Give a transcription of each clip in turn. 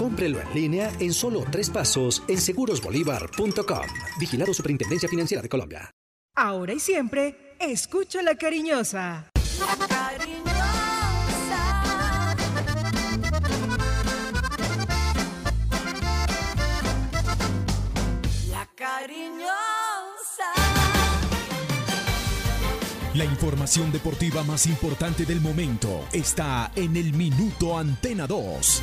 Cómprelo en línea en solo tres pasos en segurosbolívar.com. Vigilado Superintendencia Financiera de Colombia. Ahora y siempre, escucha la cariñosa. La cariñosa. La cariñosa. La información deportiva más importante del momento está en el Minuto Antena 2.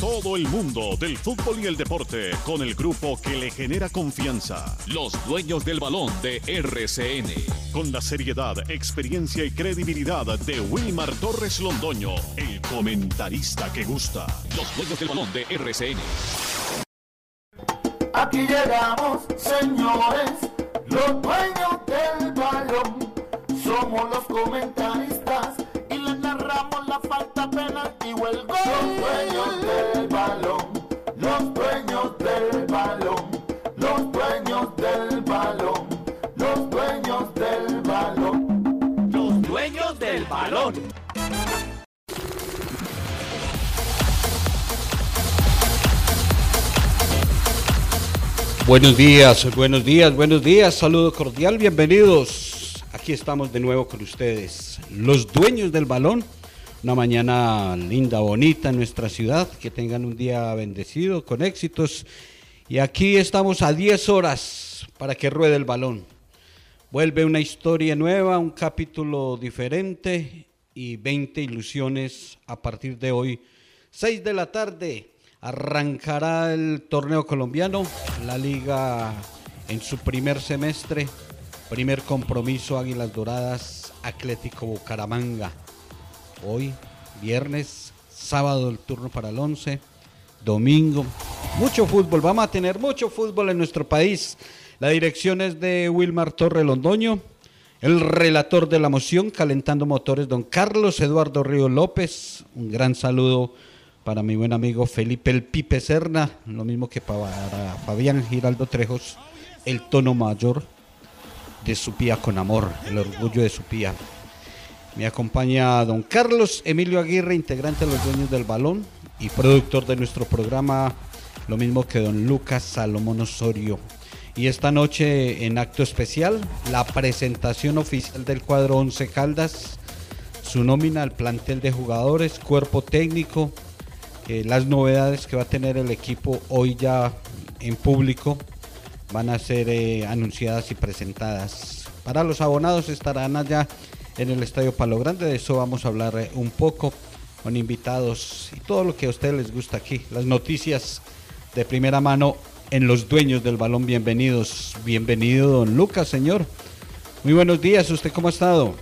Todo el mundo del fútbol y el deporte con el grupo que le genera confianza. Los dueños del balón de RCN. Con la seriedad, experiencia y credibilidad de Wilmar Torres Londoño, el comentarista que gusta. Los dueños del balón de RCN. Aquí llegamos, señores, los dueños del balón. Somos los comentaristas narramos la falta penalti o el gol. Los dueños del balón, los dueños del balón, los dueños del balón, los dueños del balón. Los dueños del balón. Buenos días, buenos días, buenos días, saludo cordial, bienvenidos. Aquí estamos de nuevo con ustedes, los dueños del balón. Una mañana linda, bonita en nuestra ciudad, que tengan un día bendecido, con éxitos. Y aquí estamos a 10 horas para que ruede el balón. Vuelve una historia nueva, un capítulo diferente y 20 ilusiones a partir de hoy. 6 de la tarde, Arrancará el torneo colombiano, la liga en su primer semestre, primer compromiso Águilas Doradas, Atlético Bucaramanga. Hoy, viernes, sábado el turno para el 11, domingo. Mucho fútbol, vamos a tener mucho fútbol en nuestro país. La dirección es de Wilmar Torre Londoño. El relator de la moción, calentando motores, don Carlos Eduardo Río López. Un gran saludo para mi buen amigo Felipe El Pipe Serna, lo mismo que para Fabián Giraldo Trejos, el tono mayor de su pía con amor, el orgullo de su pía. Me acompaña don Carlos Emilio Aguirre, integrante de los dueños del balón y productor de nuestro programa, lo mismo que don Lucas Salomón Osorio. Y esta noche en acto especial, la presentación oficial del cuadro 11 Caldas, su nómina al plantel de jugadores, cuerpo técnico, eh, las novedades que va a tener el equipo hoy ya en público van a ser eh, anunciadas y presentadas. Para los abonados estarán allá en el Estadio Palo Grande, de eso vamos a hablar eh, un poco con invitados y todo lo que a ustedes les gusta aquí. Las noticias de primera mano en los dueños del balón. Bienvenidos, bienvenido don Lucas, señor. Muy buenos días, ¿usted cómo ha estado?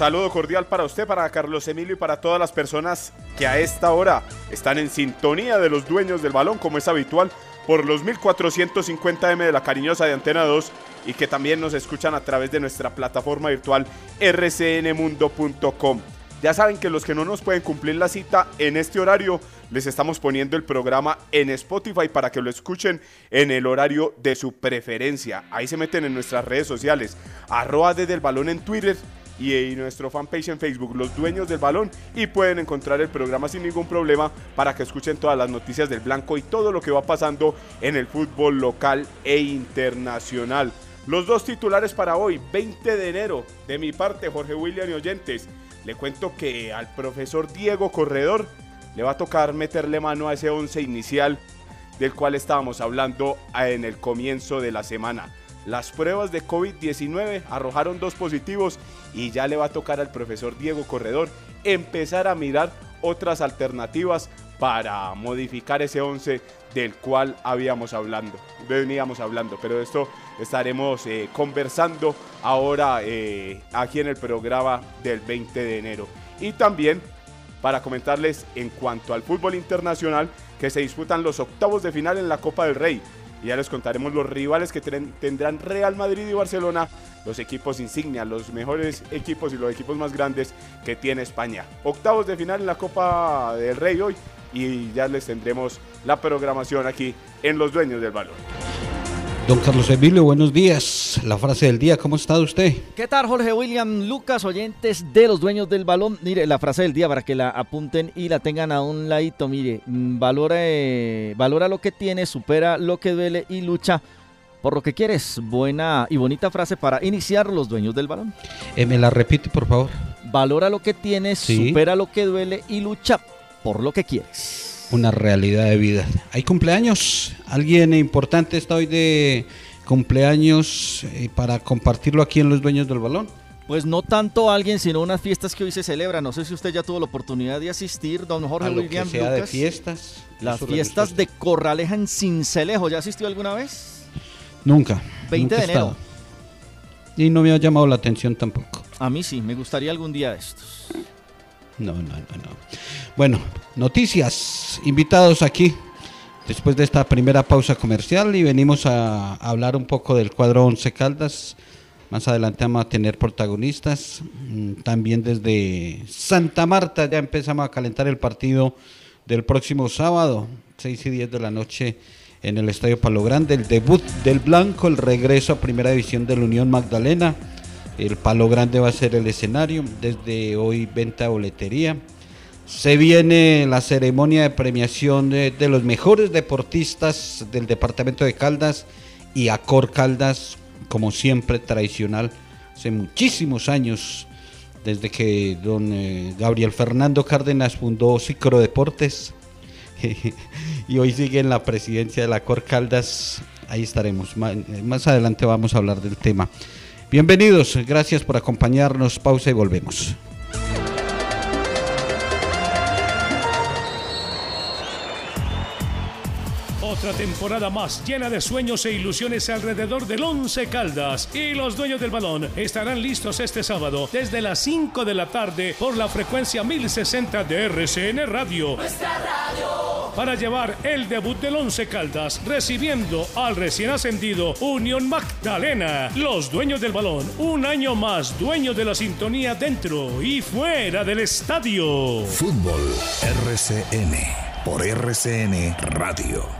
Saludo cordial para usted, para Carlos Emilio y para todas las personas que a esta hora están en sintonía de los dueños del balón, como es habitual, por los 1450M de la cariñosa de Antena 2 y que también nos escuchan a través de nuestra plataforma virtual rcnmundo.com. Ya saben que los que no nos pueden cumplir la cita en este horario, les estamos poniendo el programa en Spotify para que lo escuchen en el horario de su preferencia. Ahí se meten en nuestras redes sociales, arroba desde el balón en Twitter y nuestro fanpage en Facebook, Los Dueños del Balón, y pueden encontrar el programa sin ningún problema para que escuchen todas las noticias del Blanco y todo lo que va pasando en el fútbol local e internacional. Los dos titulares para hoy, 20 de enero, de mi parte, Jorge William y Oyentes. Le cuento que al profesor Diego Corredor le va a tocar meterle mano a ese 11 inicial del cual estábamos hablando en el comienzo de la semana. Las pruebas de COVID-19 arrojaron dos positivos y ya le va a tocar al profesor Diego Corredor empezar a mirar otras alternativas para modificar ese 11 del cual habíamos hablando, veníamos hablando, pero de esto estaremos eh, conversando ahora eh, aquí en el programa del 20 de enero. Y también para comentarles en cuanto al fútbol internacional que se disputan los octavos de final en la Copa del Rey. Y ya les contaremos los rivales que tendrán Real Madrid y Barcelona, los equipos insignia, los mejores equipos y los equipos más grandes que tiene España. Octavos de final en la Copa del Rey hoy y ya les tendremos la programación aquí en Los Dueños del Balón. Don Carlos Emilio, buenos días. La frase del día, ¿cómo está usted? ¿Qué tal, Jorge William Lucas, oyentes de los dueños del balón? Mire, la frase del día para que la apunten y la tengan a un ladito. Mire, mm, valora, eh, valora lo que tienes, supera lo que duele y lucha por lo que quieres. Buena y bonita frase para iniciar los dueños del balón. Eh, ¿Me la repite, por favor? Valora lo que tienes, supera lo que duele y lucha por lo que quieres una realidad de vida. Hay cumpleaños, alguien importante está hoy de cumpleaños eh, para compartirlo aquí en Los Dueños del Balón. Pues no tanto alguien, sino unas fiestas que hoy se celebran. No sé si usted ya tuvo la oportunidad de asistir, don Jorge a lo William que sea de fiestas. Las fiestas de Corraleja en Cincelejo. ¿Ya asistió alguna vez? Nunca. 20 de enero. Y no me ha llamado la atención tampoco. A mí sí, me gustaría algún día de estos. No, no, no, no. Bueno, noticias, invitados aquí después de esta primera pausa comercial y venimos a, hablar un poco del cuadro Once Caldas. Más adelante vamos a tener protagonistas. Mm, también desde Santa Marta ya empezamos a calentar el partido del próximo sábado, 6 y 10 de la noche en el Estadio Palo Grande. El debut del Blanco, el regreso a Primera División de la Unión Magdalena. El Palo Grande va a ser el escenario. Desde hoy venta boletería. Se viene la ceremonia de premiación de, los mejores deportistas del departamento de Caldas y Acor Caldas, como siempre tradicional, hace muchísimos años, desde que don eh, Gabriel Fernando Cárdenas fundó Cicro Deportes y hoy sigue en la presidencia de la Acor Caldas. Ahí estaremos. Más adelante vamos a hablar del tema. Bienvenidos, gracias por acompañarnos. Pausa y volvemos. Otra temporada más llena de sueños e ilusiones alrededor del Once Caldas y los dueños del balón estarán listos este sábado desde las 5 de la tarde por la frecuencia 1060 de RCN Radio. Nuestra radio para llevar el debut del Once Caldas, recibiendo al recién ascendido Unión Magdalena. Los dueños del balón, un año más dueños de la sintonía dentro y fuera del estadio. Fútbol RCN por RCN Radio.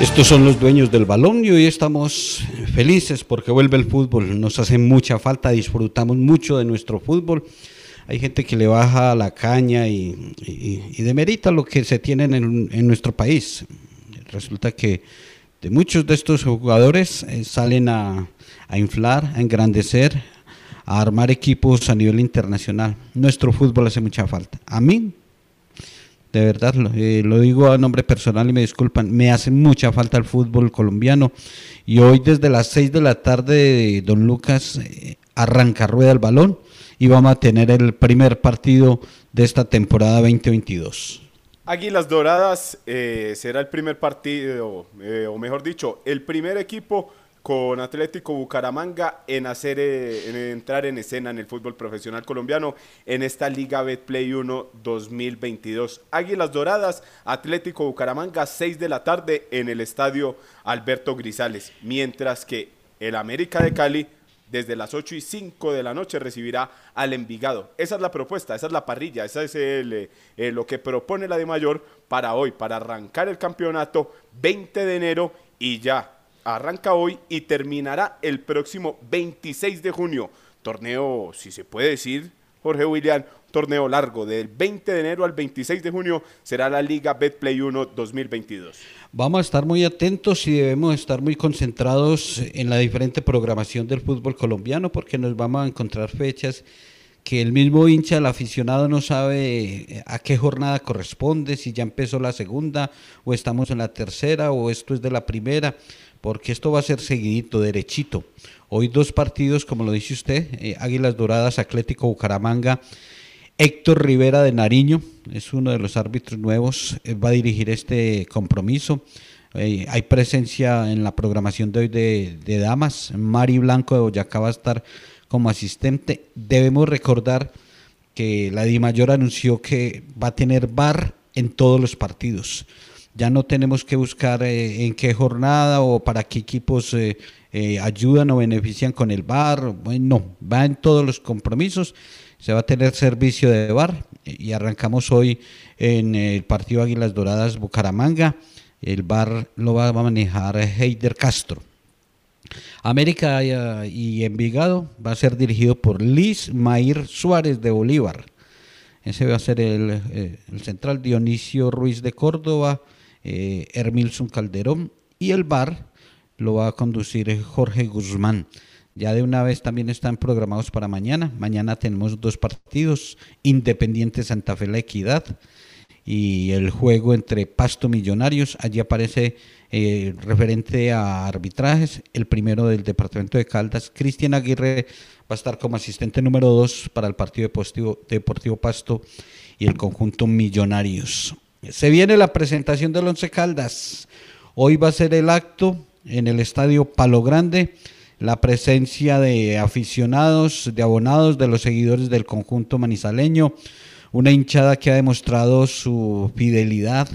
Estos son los dueños del balón y hoy estamos felices porque vuelve el fútbol. Nos hace mucha falta, disfrutamos mucho de nuestro fútbol. Hay gente que le baja la caña y, demerita lo que se tiene en, en, nuestro país. Resulta que de muchos de estos jugadores eh, salen a, a inflar, a engrandecer, a armar equipos a nivel internacional. Nuestro fútbol hace mucha falta. A mí de verdad, eh, lo, digo a nombre personal y me disculpan, me hace mucha falta el fútbol colombiano. Y hoy desde las 6 de la tarde, don Lucas eh, arranca rueda el balón y vamos a tener el primer partido de esta temporada 2022. Águilas Doradas eh, será el primer partido, o mejor dicho, el primer equipo con Atlético Bucaramanga en hacer eh, en entrar en escena en el fútbol profesional colombiano en esta Liga Betplay 1 2022. Águilas Doradas, Atlético Bucaramanga 6 de la tarde en el estadio Alberto Grisales, mientras que el América de Cali desde las 8 y 5 de la noche recibirá al Envigado. Esa es la propuesta, esa es la parrilla, esa es eh, lo que propone la de Mayor para hoy, para arrancar el campeonato 20 de enero y ya arranca hoy y terminará el próximo 26 de junio. Torneo, si se puede decir, Jorge William, torneo largo, del 20 de enero al 26 de junio será la Liga Betplay 1 2022. Vamos a estar muy atentos y debemos estar muy concentrados en la diferente programación del fútbol colombiano porque nos vamos a encontrar fechas que el mismo hincha, el aficionado no sabe a qué jornada corresponde, si ya empezó la segunda o estamos en la tercera o esto es de la primera porque esto va a ser seguidito, derechito. Hoy dos partidos, como lo dice usted, eh, Águilas Doradas, Atlético Bucaramanga. Héctor Rivera de Nariño es uno de los árbitros nuevos, eh, va a dirigir este compromiso. Eh, hay presencia en la programación de hoy de, Damas. Mari Blanco de Boyacá va a estar como asistente. Debemos recordar que la Di Mayor anunció que va a tener bar en todos los partidos ya no tenemos que buscar eh, en qué jornada o para qué equipos eh, eh, ayudan o benefician con el bar. Bueno, no, va en todos los compromisos, se va a tener servicio de bar y arrancamos hoy en el partido Águilas Doradas Bucaramanga. El bar lo va a manejar Heider Castro. América y Envigado va a ser dirigido por Liz Mair Suárez de Bolívar. Ese va a ser el, el central Dionisio Ruiz de Córdoba, eh, Hermilson Calderón y el bar lo va a conducir Jorge Guzmán. Ya de una vez también están programados para mañana. Mañana tenemos dos partidos, Independiente Santa Fe La Equidad y el juego entre Pasto Millonarios. Allí aparece eh, referente a arbitrajes, el primero del departamento de Caldas, Cristian Aguirre va a estar como asistente número dos para el partido deportivo, deportivo Pasto y el conjunto Millonarios. Se viene la presentación del Once Caldas. Hoy va a ser el acto en el Estadio Palo Grande. La presencia de aficionados, de abonados, de los seguidores del conjunto manizaleño. Una hinchada que ha demostrado su fidelidad,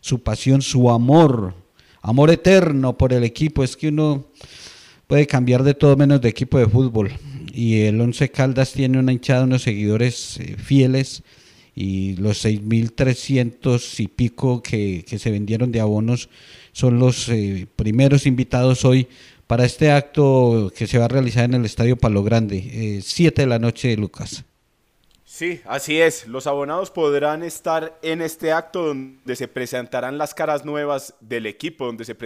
su pasión, su amor, amor eterno por el equipo. Es que uno puede cambiar de todo menos de equipo de fútbol. Y el Once Caldas tiene una hinchada, unos seguidores eh, fieles y los 6.300 y pico que, se vendieron de abonos son los eh, primeros invitados hoy para este acto que se va a realizar en el Estadio Palo Grande, 7 eh, de la noche, Lucas. Sí, así es. Los abonados podrán estar en este acto donde se presentarán las caras nuevas del equipo, donde se,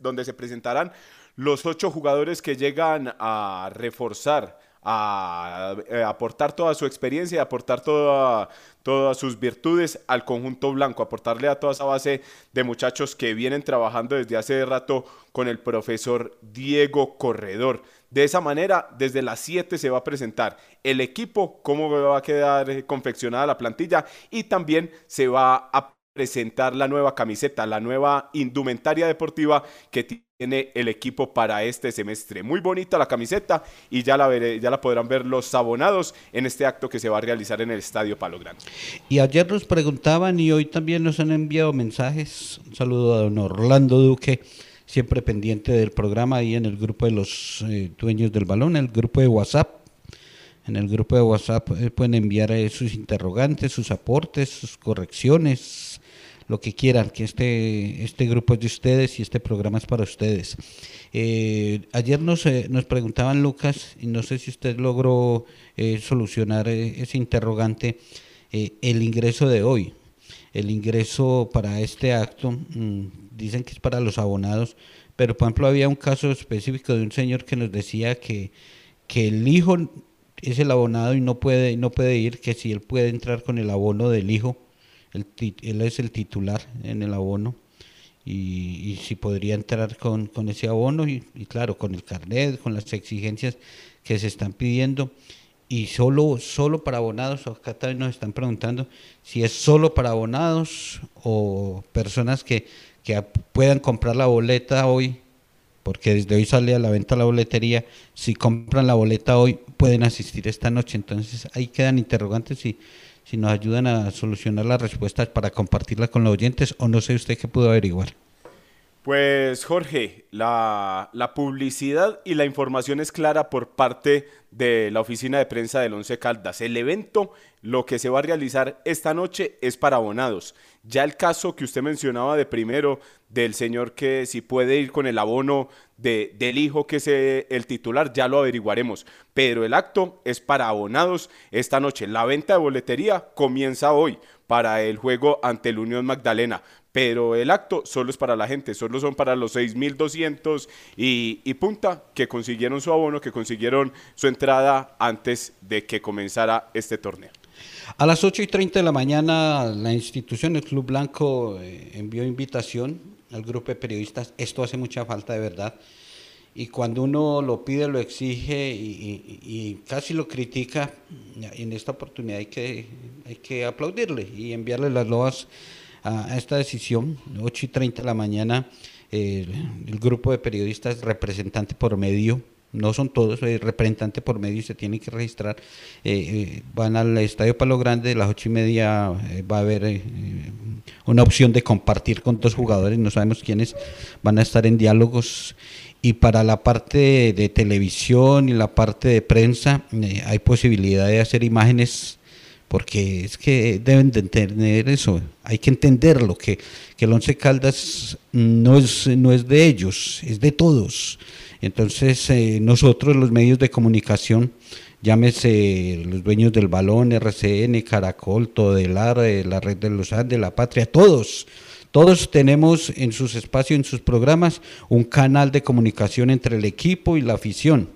donde se presentarán los ocho jugadores que llegan a reforzar a, eh, aportar toda su experiencia, aportar toda, todas sus virtudes al conjunto blanco, aportarle a toda esa base de muchachos que vienen trabajando desde hace rato con el profesor Diego Corredor. De esa manera, desde las 7 se va a presentar el equipo, cómo va a quedar confeccionada la plantilla y también se va a presentar la nueva camiseta, la nueva indumentaria deportiva que tiene el equipo para este semestre. Muy bonita la camiseta y ya la, veré, ya la podrán ver los abonados en este acto que se va a realizar en el Estadio Palo Grande. Y ayer nos preguntaban y hoy también nos han enviado mensajes. Un saludo a don Orlando Duque, siempre pendiente del programa ahí en el grupo de los eh, dueños del balón, el grupo de WhatsApp. En el grupo de WhatsApp eh, pueden enviar eh, sus interrogantes, sus aportes, sus correcciones, lo que quieran, que este, este grupo es de ustedes y este programa es para ustedes. Eh, ayer nos, eh, nos preguntaban, Lucas, y no sé si usted logró eh, solucionar ese interrogante, el ingreso de hoy. El ingreso para este acto, mm, dicen que es para los abonados, pero por ejemplo había un caso específico de un señor que nos decía que, que el hijo es el abonado y no puede, no puede ir, que si él puede entrar con el abono del hijo, él es el titular en el abono y, si podría entrar con, ese abono y, claro, con el carnet, con las exigencias que se están pidiendo y solo, solo para abonados, acá también nos están preguntando si es solo para abonados o personas que, que puedan comprar la boleta hoy, porque desde hoy sale a la venta la boletería, si compran la boleta hoy pueden asistir esta noche, entonces ahí quedan interrogantes y si nos ayudan a solucionar las respuestas para compartirlas con los oyentes o no sé usted qué pudo averiguar. Pues Jorge, la, publicidad y la información es clara por parte de la oficina de prensa del Once Caldas. El evento, lo que se va a realizar esta noche es para abonados. Ya el caso que usted mencionaba de primero, del señor que si puede ir con el abono de, del hijo que es eh, el titular, ya lo averiguaremos. Pero el acto es para abonados esta noche. La venta de boletería comienza hoy para el juego ante el Unión Magdalena pero el acto solo es para la gente, solo son para los 6.200 y, y punta que consiguieron su abono, que consiguieron su entrada antes de que comenzara este torneo. A las 8 y 30 de la mañana la institución, el Club Blanco, eh, envió invitación al grupo de periodistas. Esto hace mucha falta de verdad. Y cuando uno lo pide, lo exige y, casi lo critica, en esta oportunidad hay que, hay que aplaudirle y enviarle las loas a, esta decisión, 8 y 30 de la mañana, el grupo de periodistas representante por medio, no son todos, el representante por medio se tiene que registrar, eh, eh, van al Estadio Palo Grande, a las ocho y media eh, va a haber una opción de compartir con dos jugadores, no sabemos quiénes van a estar en diálogos y para la parte de televisión y la parte de prensa hay posibilidad de hacer imágenes porque es que deben de entender eso, hay que entenderlo, que, que el Once Caldas no es, no es de ellos, es de todos. Entonces eh, nosotros los medios de comunicación, llámese los dueños del balón, RCN, Caracol, Todelar, eh, la Red de los Andes, La Patria, todos, todos tenemos en sus espacios, en sus programas, un canal de comunicación entre el equipo y la afición.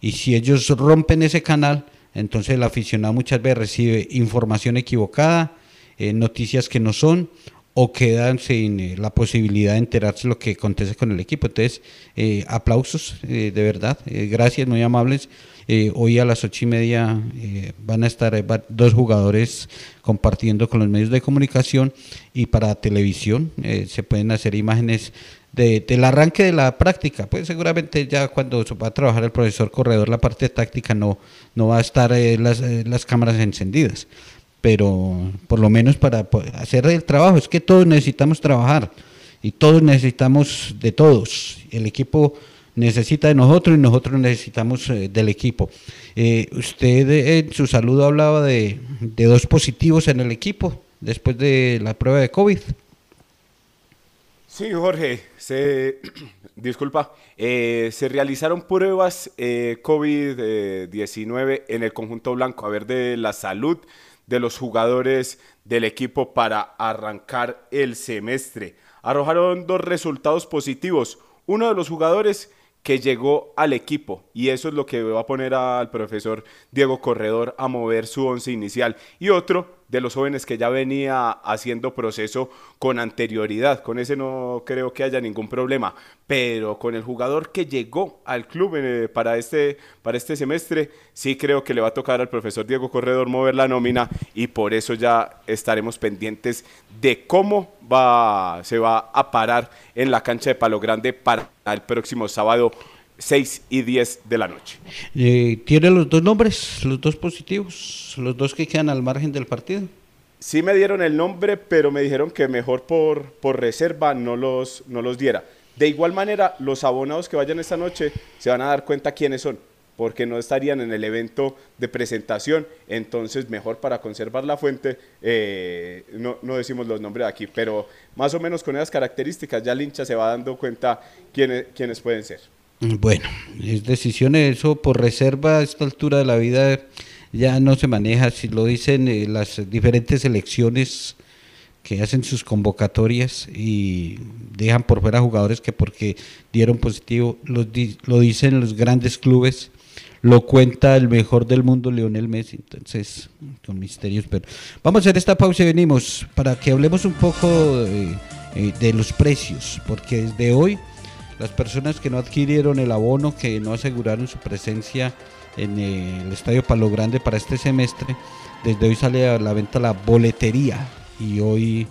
Y si ellos rompen ese canal, entonces el aficionado muchas veces recibe información equivocada, eh, noticias que no son o quedan sin eh, la posibilidad de enterarse de lo que acontece con el equipo. Entonces, eh, aplausos, de verdad, gracias, muy amables. hoy a las ocho y media van a estar dos jugadores compartiendo con los medios de comunicación y para televisión se pueden hacer imágenes del arranque de la práctica. Pues seguramente ya cuando va a trabajar el profesor corredor la parte táctica no, no va a estar eh, las, eh, las, cámaras encendidas. Pero por lo menos para hacer el trabajo, es que todos necesitamos trabajar y todos necesitamos de todos. El equipo necesita de nosotros y nosotros necesitamos eh, del equipo. usted en su saludo hablaba de, de dos positivos en el equipo después de la prueba de COVID. Sí, Jorge, se, disculpa, eh, se realizaron pruebas eh, COVID-19 en el conjunto blanco, a ver de la salud de los jugadores del equipo para arrancar el semestre. Arrojaron dos resultados positivos. Uno de los jugadores que llegó al equipo y eso es lo que va a poner al profesor Diego Corredor a mover su once inicial y otro de los jóvenes que ya venía haciendo proceso con anterioridad. Con ese no creo que haya ningún problema, pero con el jugador que llegó al club eh, para, este, para este semestre, sí creo que le va a tocar al profesor Diego Corredor mover la nómina y por eso ya estaremos pendientes de cómo va, se va a parar en la cancha de Palo Grande para el próximo sábado 6 y 10 de la noche. Eh, ¿Tiene los dos nombres, los dos positivos, los dos que quedan al margen del partido? Sí me dieron el nombre, pero me dijeron que mejor por, por reserva no los, no los diera. De igual manera, los abonados que vayan esta noche se van a dar cuenta quiénes son. porque no estarían en el evento de presentación, entonces mejor para conservar la fuente, eh, no, no, decimos los nombres aquí, pero más o menos con esas características ya el hincha se va dando cuenta quiénes, quiénes pueden ser. Bueno, es decisión eso por reserva a esta altura de la vida ya no se maneja, si lo dicen eh, las diferentes elecciones que hacen sus convocatorias y dejan por fuera jugadores que porque dieron positivo, lo, lo dicen los grandes clubes, lo cuenta el mejor del mundo, Lionel Messi. Entonces, con misterios. Pero vamos a hacer esta pausa y venimos para que hablemos un poco de, eh, de los precios, porque desde hoy las personas que no adquirieron el abono, que no aseguraron su presencia en el Estadio Palo Grande para este semestre, desde hoy sale a la venta la boletería y hoy,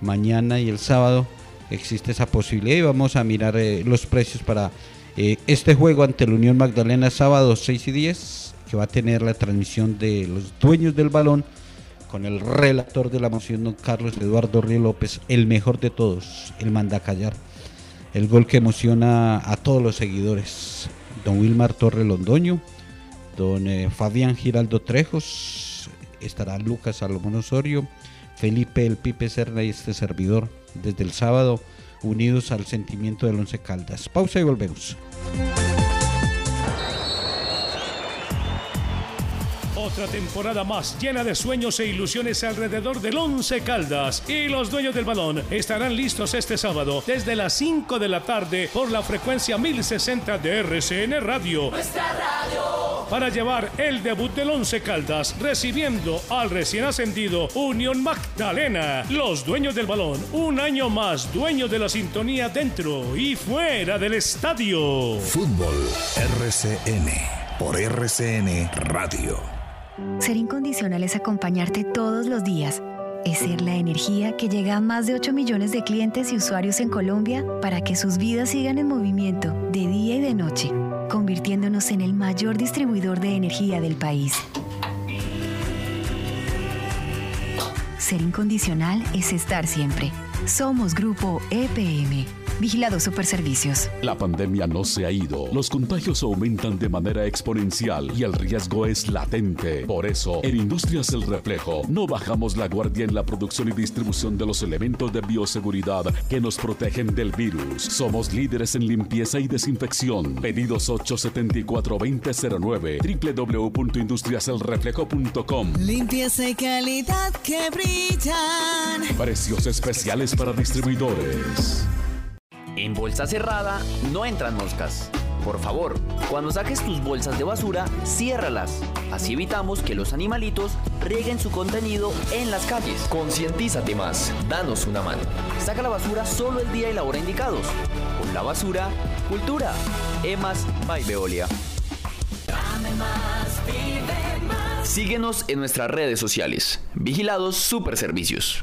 mañana y el sábado existe esa posibilidad y vamos a mirar eh, los precios para eh, este juego ante la Unión Magdalena sábado 6 y 10 que va a tener la transmisión de los dueños del balón con el relator de la moción don Carlos Eduardo Río López, el mejor de todos, el mandacallar, el gol que emociona a todos los seguidores, don Wilmar Torre Londoño, don eh, Fabián Giraldo Trejos, estará Lucas Salomón Osorio, Felipe El Pipe Serna y este servidor desde el sábado, unidos al sentimiento del Once Caldas. Pausa y volvemos. Otra temporada más llena de sueños e ilusiones alrededor del Once Caldas. Y los dueños del balón estarán listos este sábado desde las 5 de la tarde por la frecuencia 1060 de RCN Radio. Nuestra radio. Para llevar el debut del Once Caldas recibiendo al recién ascendido Unión Magdalena. Los dueños del balón, un año más dueños de la sintonía dentro y fuera del estadio. Fútbol RCN por RCN Radio. Ser incondicional es acompañarte todos los días. Es ser la energía que llega a más de 8 millones de clientes y usuarios en Colombia para que sus vidas sigan en movimiento de día y de noche, convirtiéndonos en el mayor distribuidor de energía del país. Ser incondicional es estar siempre. Somos Grupo EPM. Vigilado Superservicios. La pandemia no se ha ido. Los contagios aumentan de manera exponencial y el riesgo es latente. Por eso, en Industrias El Reflejo, no bajamos la guardia en la producción y distribución de los elementos de bioseguridad que nos protegen del virus. Somos líderes en limpieza y desinfección. Pedidos 874-2009 www.industriaselreflejo.com Limpieza y calidad que brillan. Precios especiales para distribuidores. En bolsa cerrada no entran moscas. Por favor, cuando saques tus bolsas de basura, ciérralas. Así evitamos que los animalitos rieguen su contenido en las calles. Concientízate más, danos una mano. Saca la basura solo el día y la hora indicados. Con la basura, cultura. Emas by Veolia. Síguenos en nuestras redes sociales. Vigilados Superservicios.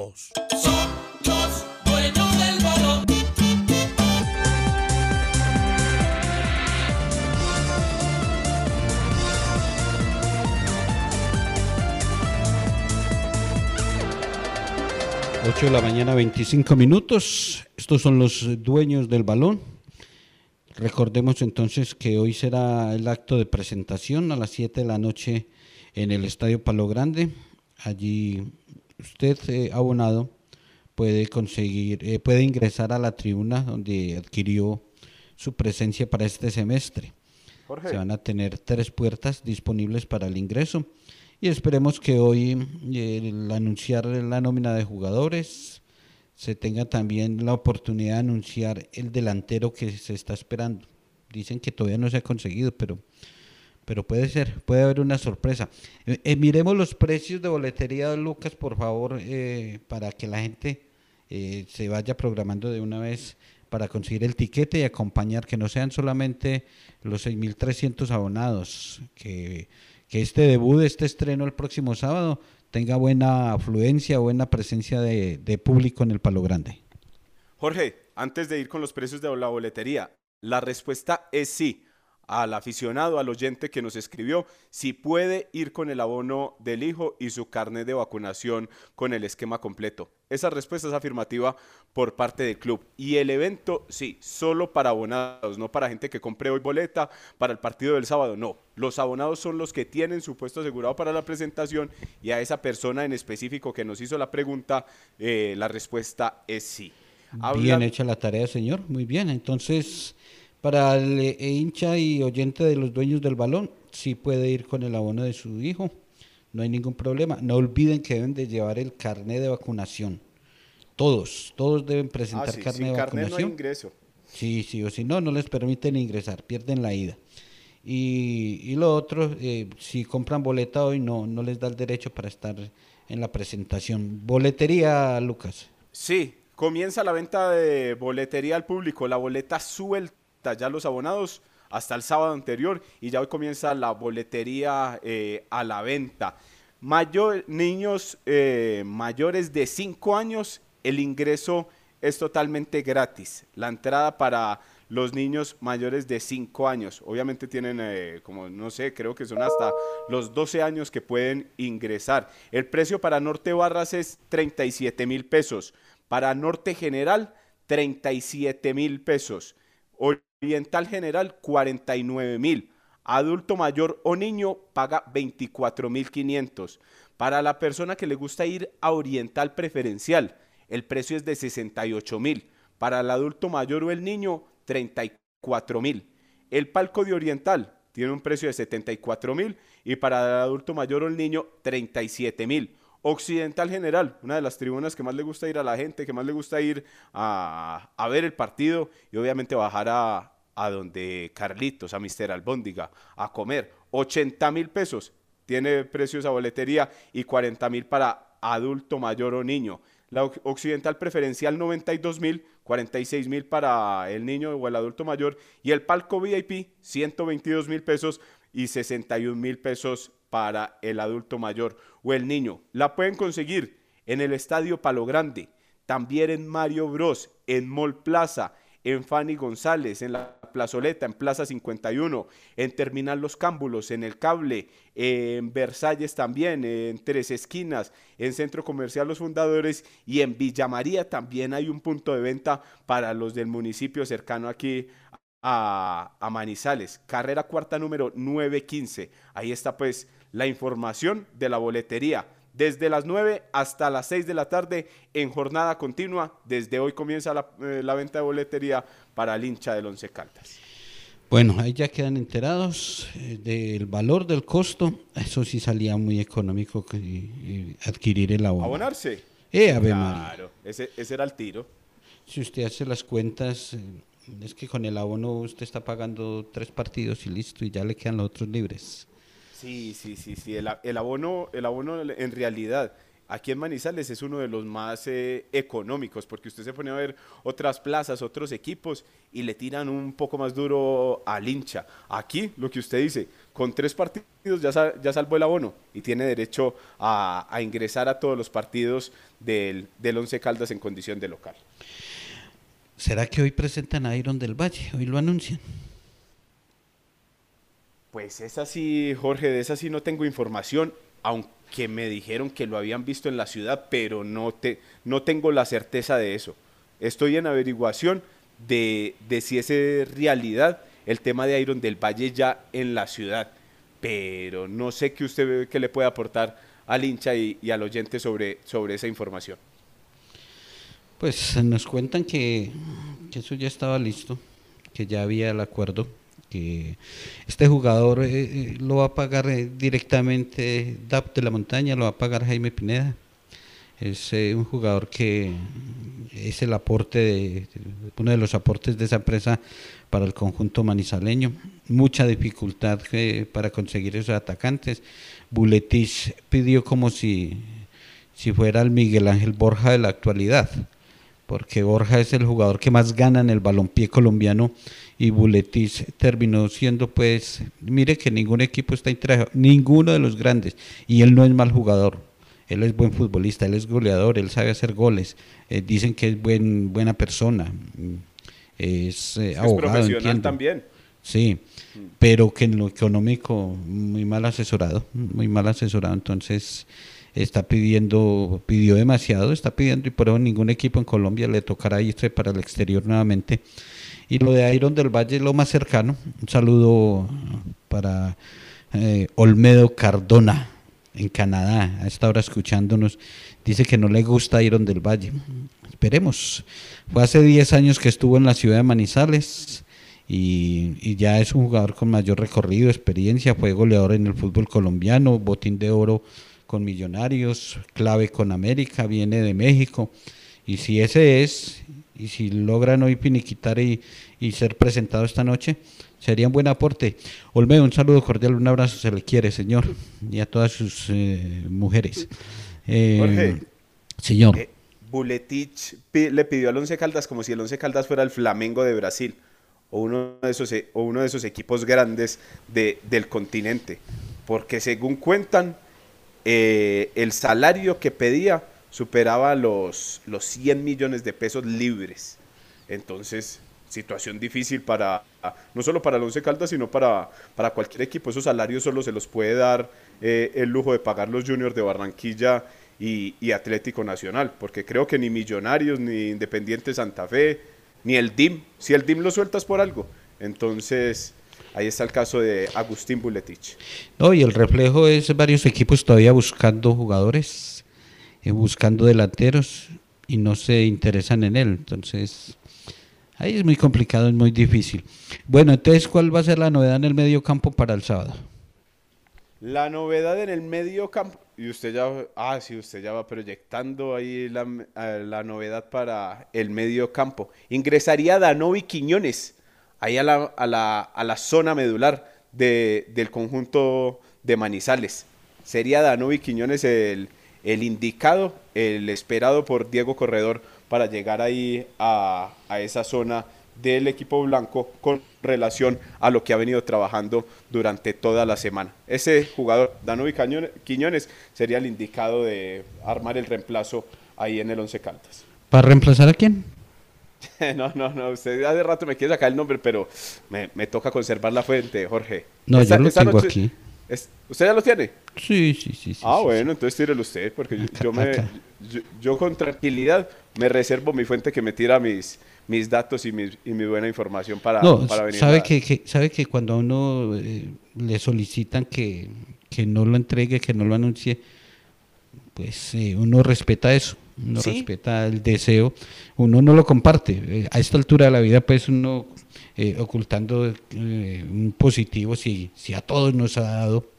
Somos dueños del balón. Ocho de la mañana, 25 minutos. Estos son los dueños del balón. Recordemos entonces que hoy será el acto de presentación a las 7 de la noche en el Estadio Palo Grande. Allí usted, eh, abonado, puede conseguir, eh, puede ingresar a la tribuna donde adquirió su presencia para este semestre. Jorge. Se van a tener tres puertas disponibles para el ingreso y esperemos que hoy eh, anunciar la nómina de jugadores se tenga también la oportunidad de anunciar el delantero que se está esperando. Dicen que todavía no se ha conseguido, pero pero puede ser, puede haber una sorpresa. Eh, eh, miremos los precios de boletería, Lucas, por favor, eh, para que la gente eh, se vaya programando de una vez para conseguir el tiquete y acompañar, que no sean solamente los 6.300 abonados, que, este debut, este estreno el próximo sábado tenga buena afluencia, buena presencia de público en el Palo Grande. Jorge, antes de ir con los precios de la boletería, la respuesta es sí al aficionado, al oyente que nos escribió, si puede ir con el abono del hijo y su carnet de vacunación con el esquema completo. Esa respuesta es afirmativa por parte del club. Y el evento, sí, solo para abonados, no para gente que compre hoy boleta para el partido del sábado, no. Los abonados son los que tienen su puesto asegurado para la presentación y a esa persona en específico que nos hizo la pregunta, eh, la respuesta es sí. Bien hecha la tarea, señor. Muy bien. Entonces, para el eh, hincha y oyente de los dueños del balón, sí puede ir con el abono de su hijo, no hay ningún problema. No olviden que deben de llevar el carnet de vacunación. Todos, todos deben presentar ah, sí, carnet sin de carnet vacunación. no hay ingreso. Sí, sí, o si no, no les permiten ingresar, pierden la ida. Y, y lo otro, eh, si compran boleta hoy, no, no les da el derecho para estar en la presentación. Boletería, Lucas. Sí, comienza la venta de boletería al público. La boleta suelta ya los abonados hasta el sábado anterior y ya hoy comienza la boletería eh, a la venta. Mayor, niños eh, mayores de 5 años, el ingreso es totalmente gratis. La entrada para los niños mayores de 5 años. Obviamente tienen, eh, como no sé, creo que son hasta los 12 años que pueden ingresar. El precio para Norte Barras es 37 mil pesos. Para Norte General, 37 mil pesos. Oriental General 49 mil. Adulto mayor o niño paga 24 mil 500. Para la persona que le gusta ir a Oriental Preferencial, el precio es de 68 mil. Para el adulto mayor o el niño, 34 mil. El palco de Oriental tiene un precio de 74 mil y para el adulto mayor o el niño, 37 mil. Occidental General, una de las tribunas que más le gusta ir a la gente, que más le gusta ir a, a ver el partido y obviamente bajar a, a donde Carlitos, a Mister Albóndiga, a comer. 80 mil pesos tiene precios a boletería y 40 mil para adulto mayor o niño. La occidental preferencial 92 mil, 46 mil para el niño o el adulto mayor y el palco VIP 122 mil pesos y 61 mil pesos para el adulto mayor o el niño. La pueden conseguir en el Estadio Palo Grande, también en Mario Bros, en Mall Plaza, en Fanny González, en la Plazoleta, en Plaza 51, en Terminal Los Cámbulos, en El Cable, en Versalles también, en Tres Esquinas, en Centro Comercial Los Fundadores y en Villa María también hay un punto de venta para los del municipio cercano aquí a, a Manizales. Carrera cuarta número 915. Ahí está pues la información de la boletería desde las 9 hasta las 6 de la tarde en jornada continua. Desde hoy comienza la, eh, la venta de boletería para el hincha del Once Caldas. Bueno, ahí ya quedan enterados eh, del valor del costo. Eso sí salía muy económico que, eh, adquirir el abono. ¿Abonarse? Eh, Ave. Claro, ese, ese era el tiro. Si usted hace las cuentas, eh, es que con el abono usted está pagando tres partidos y listo, y ya le quedan los otros libres. Sí, sí, sí, sí. El, abono, el abono en realidad aquí en Manizales es uno de los más eh, económicos porque usted se pone a ver otras plazas, otros equipos y le tiran un poco más duro al hincha. Aquí, lo que usted dice, con tres partidos ya, sal- ya salvó el abono y tiene derecho a, a ingresar a todos los partidos del, del Once Caldas en condición de local. ¿Será que hoy presentan a Iron del Valle? Hoy lo anuncian. Pues esa sí, Jorge, de esa sí no tengo información, aunque me dijeron que lo habían visto en la ciudad, pero no, te, no tengo la certeza de eso. Estoy en averiguación de, de si es eh, realidad el tema de Iron del Valle ya en la ciudad, pero no sé qué usted que le puede aportar al hincha y, al oyente sobre, sobre esa información. Pues nos cuentan que, que eso ya estaba listo, que ya había el acuerdo, que este jugador eh, eh, lo va a pagar eh, directamente DAP de la Montaña, lo va a pagar Jaime Pineda. Es un jugador que es el aporte, de, uno de los aportes de esa empresa para el conjunto manizaleño. Mucha dificultad para conseguir esos atacantes. Buletis pidió como si, si fuera el Miguel Ángel Borja de la actualidad porque Borja es el jugador que más gana en el balompié colombiano y Buletis terminó siendo pues, mire que ningún equipo está interesado, ninguno de los grandes, y él no es mal jugador, él es buen futbolista, él es goleador, él sabe hacer goles, eh, dicen que es buen, buena persona, es, eh, abogado, entiendo. también. Sí, pero que en lo económico muy mal asesorado, muy mal asesorado, entonces está pidiendo, pidió demasiado, está pidiendo y por eso ningún equipo en Colombia le tocará irse para el exterior nuevamente. Y lo de Iron del Valle es lo más cercano. Un saludo para eh, Olmedo Cardona en Canadá, a esta hora escuchándonos. Dice que no le gusta Iron del Valle. Esperemos. Fue hace 10 años que estuvo en la ciudad de Manizales y, ya es un jugador con mayor recorrido, experiencia, fue goleador en el fútbol colombiano, botín de oro con Millonarios, clave con América, viene de México. Y si ese es, y si logran hoy piniquitar y, y ser presentado esta noche, sería un buen aporte. Olmedo, un saludo cordial, un abrazo, se le quiere, señor, y a todas sus eh, mujeres. Eh, Jorge. Señor. Eh, Buletich le pidió al Once Caldas como si el Once Caldas fuera el Flamengo de Brasil o uno de esos, e- o uno de esos equipos grandes de- del continente. Porque según cuentan, eh, el salario que pedía superaba los, los 100 millones de pesos libres. Entonces, situación difícil para, no solo para el Once Caldas, sino para, para cualquier equipo. Esos salarios solo se los puede dar eh, el lujo de pagar los juniors de Barranquilla y, y Atlético Nacional, porque creo que ni Millonarios, ni Independiente Santa Fe, ni el DIM, si el DIM lo sueltas por algo. Entonces, ahí está el caso de Agustín Buletich. No, y el reflejo es varios equipos todavía buscando jugadores, eh, buscando delanteros y no se interesan en él. Entonces, ahí es muy complicado, es muy difícil. Bueno, entonces, ¿cuál va a ser la novedad en el medio campo para el sábado? La novedad en el medio campo, y usted ya, ah, sí, usted ya va proyectando ahí la, eh, la novedad para el medio campo. Ingresaría Danovi Quiñones, ahí a la, a la, a la zona medular de, del conjunto de Manizales. Sería Danovi Quiñones el, el indicado, el esperado por Diego Corredor para llegar ahí a, a esa zona del equipo blanco con relación a lo que ha venido trabajando durante toda la semana. Ese jugador, Danovi Quiñones, sería el indicado de armar el reemplazo ahí en el Once Caldas. ¿Para reemplazar a quién? No, no, no, usted hace rato me quiere sacar el nombre, pero me, me toca conservar la fuente, Jorge. No, Esta- yo lo tengo noche- aquí. es- ¿Usted ya lo tiene? Sí, sí, sí. sí, ah, sí, bueno, entonces tírelo usted, porque yo, yo me, yo, yo con tranquilidad me reservo mi fuente que me tira mis, mis datos y, mis, y mi buena información para, No, para venir sabe a- que, que- sabe que cuando a uno eh, le solicitan que, que no lo entregue, que no lo anuncie, pues eh, uno respeta eso, uno Sí. respeta el deseo, uno no lo comparte. Eh, a esta altura de la vida, pues uno eh, ocultando eh, un positivo, si, si a todos nos ha dado,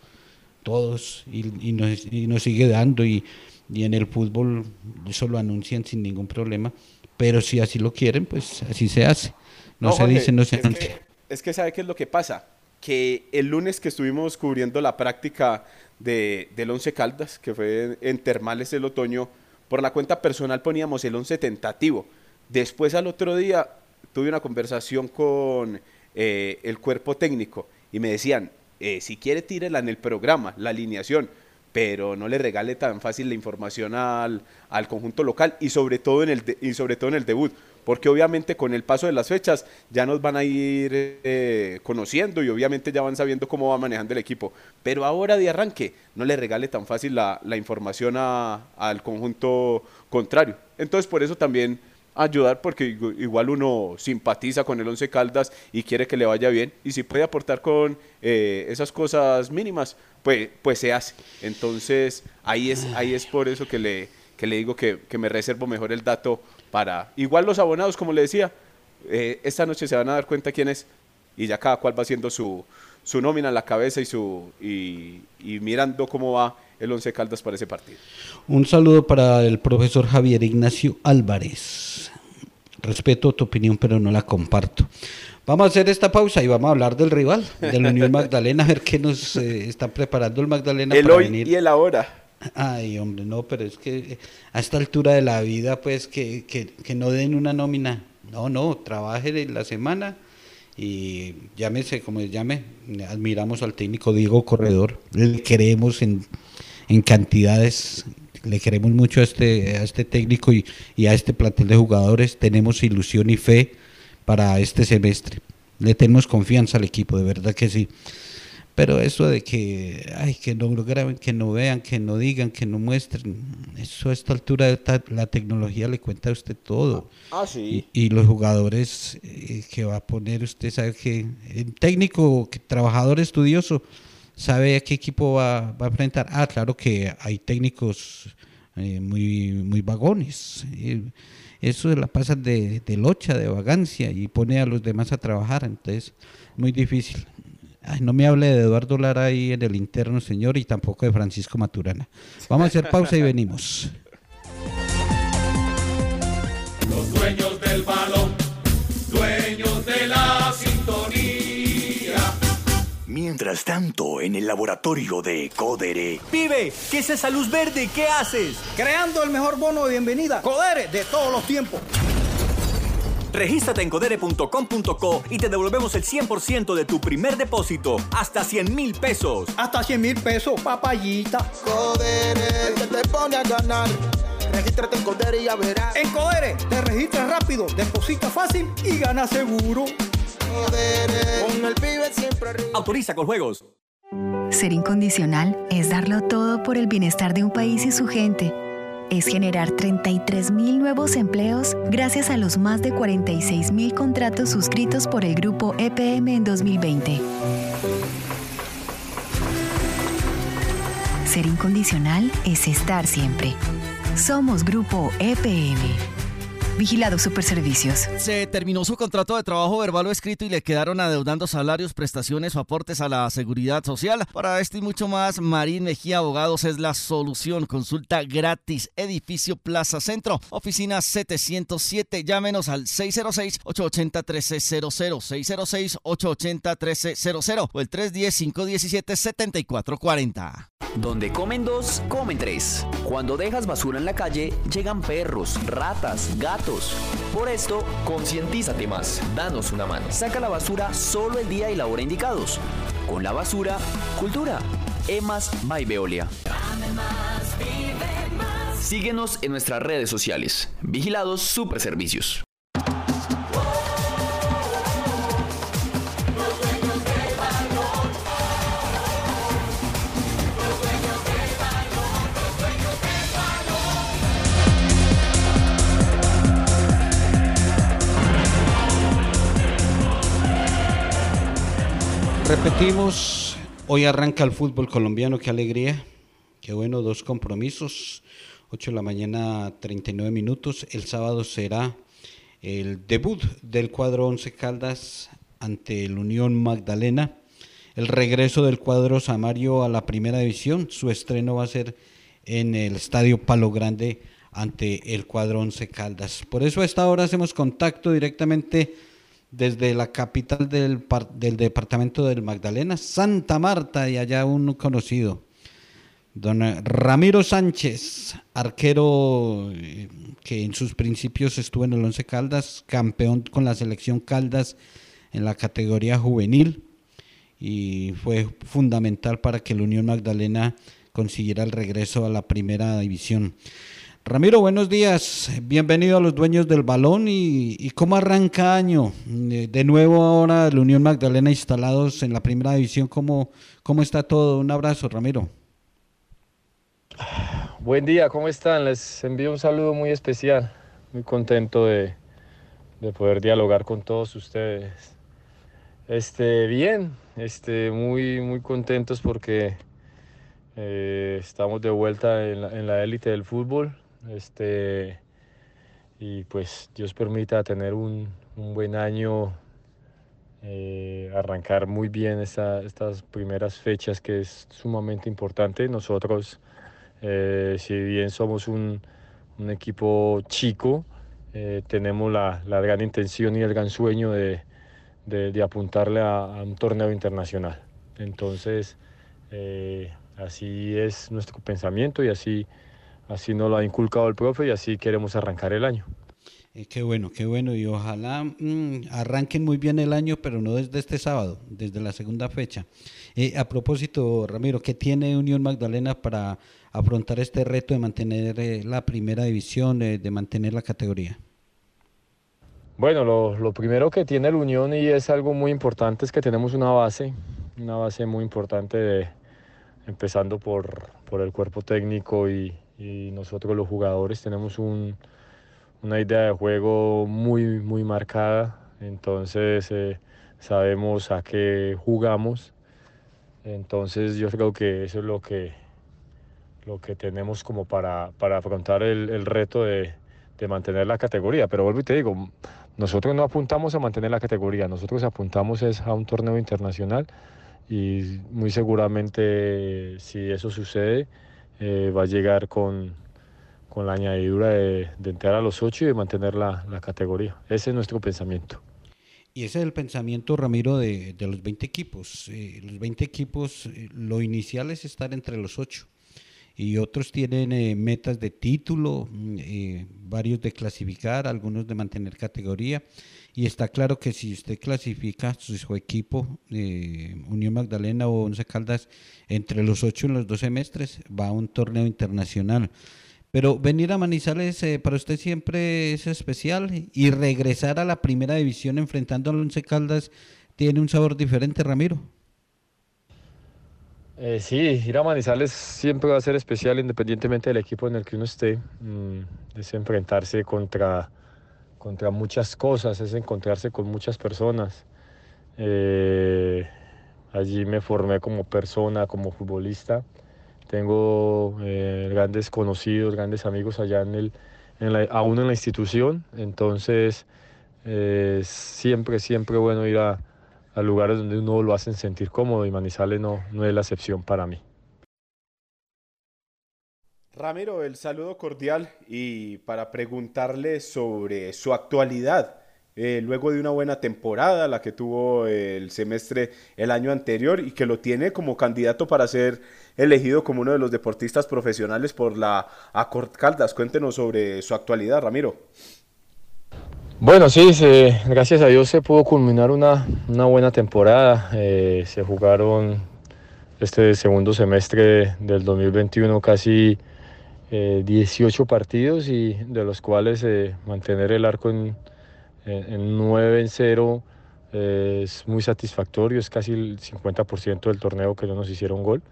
todos, y, y nos, y nos sigue dando, y, y en el fútbol eso lo anuncian sin ningún problema, pero si así lo quieren, pues así se hace. No, se Jorge, dice, no se es anuncia. que, es que sabe qué es lo que pasa, que el lunes que estuvimos cubriendo la práctica de, del Once Caldas, que fue en, en Termales del Otoño, por la cuenta personal poníamos el 11 tentativo. Después al otro día tuve una conversación con eh, el cuerpo técnico y me decían, eh, si quiere tírela en el programa, la alineación, pero no le regale tan fácil la información al, conjunto local y sobre todo en el y sobre todo en el debut, porque obviamente con el paso de las fechas ya nos van a ir eh, conociendo y obviamente ya van sabiendo cómo va manejando el equipo, pero ahora de arranque no le regale tan fácil la, la información a- al conjunto contrario. Entonces por eso también ayudar porque igu- igual uno simpatiza con el Once Caldas y quiere que le vaya bien y si puede aportar con eh, esas cosas mínimas pues pues se hace entonces ahí es ahí es por eso que le que le digo que, que me reservo mejor el dato para igual los abonados como le decía eh, esta noche se van a dar cuenta quién es y ya cada cual va haciendo su su nómina en la cabeza y su y, y mirando cómo va el Once Caldas para ese partido Un saludo para el profesor Javier Ignacio Álvarez. Respeto tu opinión, pero no la comparto. Vamos a hacer esta pausa y vamos a hablar del rival, del Unión Magdalena, a ver qué nos eh, está preparando el Magdalena el para hoy venir. y el ahora Ay, hombre, no, pero es que a esta altura de la vida, pues que, que, que no den una nómina. No, no, trabaje la semana y llámese como llame. Admiramos al técnico Diego Corredor, le queremos en, en cantidades, le queremos mucho a este, a este técnico y, y a este plantel de jugadores. Tenemos ilusión y fe para este semestre. Le tenemos confianza al equipo, de verdad que sí. Pero eso de que, ay, que no lo graben, que no vean, que no digan, que no muestren, eso a esta altura la tecnología le cuenta a usted todo. Ah, sí. Y, y los jugadores eh, que va a poner, usted sabe que el técnico, que, trabajador estudioso, sabe a qué equipo va, va a enfrentar. Ah, claro que hay técnicos eh, muy, muy vagones. eh, eso la pasan de, de locha, de vagancia y pone a los demás a trabajar. Entonces, muy difícil. Ay, no me hable de Eduardo Lara ahí en el interno, señor, y tampoco de Francisco Maturana. Vamos a hacer pausa y venimos. Los dueños del balón, dueños de la sintonía. Mientras tanto, en el laboratorio de Codere. Pibe, ¿qué es esa luz verde? ¿Qué haces? Creando el mejor bono de bienvenida. Codere de todos los tiempos. Regístrate en codere.com.co y te devolvemos el 100% de tu primer depósito, hasta 100 mil pesos. Hasta 100 mil pesos, papayita. Codere, el que te pone a ganar. Regístrate en Codere y ya verás. En Codere te registras rápido, deposita fácil y gana seguro. Codere, con el pibe siempre arriba. Autoriza con juegos. Ser incondicional es darlo todo por el bienestar de un país y su gente. Es generar 33 mil nuevos empleos gracias a los más de 46 mil contratos suscritos por el grupo EPM en 2020. Ser incondicional es estar siempre. Somos Grupo EPM. Vigilado Superservicios. Se terminó su contrato de trabajo verbal o escrito y le quedaron adeudando salarios, prestaciones o aportes a la seguridad social. Para esto y mucho más, Marín Mejía Abogados es la solución. Consulta gratis. Edificio Plaza Centro, oficina 707. Llámenos al 606-880-1300, 606-880-1300 o el 310-517-7440. Donde comen dos, comen tres. Cuando dejas basura en la calle, llegan perros, ratas, gatos. Por esto, concientízate más. Danos una mano. Saca la basura solo el día y la hora indicados. Con la basura, cultura. Emas by Veolia. Síguenos en nuestras redes sociales. Vigilados Super Servicios. Repetimos, hoy arranca el fútbol colombiano, qué alegría, qué bueno, dos compromisos, 8 de la mañana 39 minutos, el sábado será el debut del cuadro 11 Caldas ante el Unión Magdalena, el regreso del cuadro Samario a la primera división, su estreno va a ser en el Estadio Palo Grande ante el cuadro 11 Caldas. Por eso a esta hora hacemos contacto directamente desde la capital del, del departamento del Magdalena, Santa Marta, y allá un conocido, don Ramiro Sánchez, arquero eh, que en sus principios estuvo en el Once Caldas, campeón con la selección Caldas en la categoría juvenil, y fue fundamental para que la Unión Magdalena consiguiera el regreso a la primera división. Ramiro, buenos días. Bienvenido a los dueños del balón y, cómo arranca año. Eh, De nuevo ahora la Unión Magdalena instalados en la primera división. ¿Cómo, cómo está todo? Un abrazo, Ramiro. Buen día, ¿cómo están? Les envío un saludo muy especial. Muy contento de, de poder dialogar con todos ustedes. Este, bien, este, muy, muy contentos porque eh, estamos de vuelta en la élite del fútbol. Este, y pues Dios permita tener un, un buen año, eh, arrancar muy bien esta- estas primeras fechas que es sumamente importante. Nosotros, eh, si bien somos un, un equipo chico, eh, tenemos la, la gran intención y el gran sueño de, de- apuntarle a, un torneo internacional. Entonces, así es nuestro pensamiento y así, así nos lo ha inculcado el profe y así queremos arrancar el año. Eh, qué bueno, qué bueno. Y ojalá mm, arranquen muy bien el año, pero no desde este sábado, desde la segunda fecha. Eh, a propósito, Ramiro, ¿qué tiene Unión Magdalena para afrontar este reto de mantener eh, la primera división, de mantener la categoría? Bueno, lo, lo, primero que tiene la Unión y es algo muy importante es que tenemos una base, una base muy importante de, empezando por, por el cuerpo técnico y, y nosotros los jugadores tenemos un, una idea de juego muy, muy marcada, entonces eh, sabemos a qué jugamos, entonces yo creo que eso es lo que, lo que tenemos como para, para afrontar el, el reto de, de, mantener la categoría, pero vuelvo y te digo, nosotros no apuntamos a mantener la categoría, nosotros apuntamos es a un torneo internacional y muy seguramente si eso sucede eh, va a llegar con, con la añadidura de, entrar a los ocho y mantener la, la, categoría. Ese es nuestro pensamiento. Y ese es el pensamiento, Ramiro, de, de los 20 equipos. Eh, los 20 equipos, eh, lo inicial es estar entre los ocho. Y otros tienen metas de título, mm, varios de clasificar, algunos de mantener categoría. Y está claro que si usted clasifica su, equipo, eh, Unión Magdalena o Once Caldas, entre los ocho en los dos semestres, va a un torneo internacional. Pero venir a Manizales eh, para usted siempre es especial y regresar a la primera división enfrentando a Once Caldas tiene un sabor diferente, Ramiro. Eh, sí, ir a Manizales siempre va a ser especial independientemente del equipo en el que uno esté. Mm, es enfrentarse contra, contra muchas cosas, es encontrarse con muchas personas. Eh, allí me formé como persona, como futbolista tengo eh, grandes conocidos, grandes amigos allá en el, en la, aún en la institución, entonces eh, siempre, siempre bueno ir a, a, lugares donde uno lo hacen sentir cómodo y Manizales no, no es la excepción para mí. Ramiro, el saludo cordial y para preguntarle sobre su actualidad eh, luego de una buena temporada, la que tuvo el semestre el año anterior y que lo tiene como candidato para ser elegido como uno de los deportistas profesionales por la Acort Caldas. Cuéntenos sobre su actualidad, Ramiro. Bueno, sí, se, gracias a Dios se pudo culminar una, una buena temporada. Eh, se jugaron este segundo semestre del 2021 casi eh, 18 partidos y de los cuales eh, mantener el arco en en 9 en 0 eh, es muy satisfactorio, es casi el 50% del torneo que no nos hicieron gol.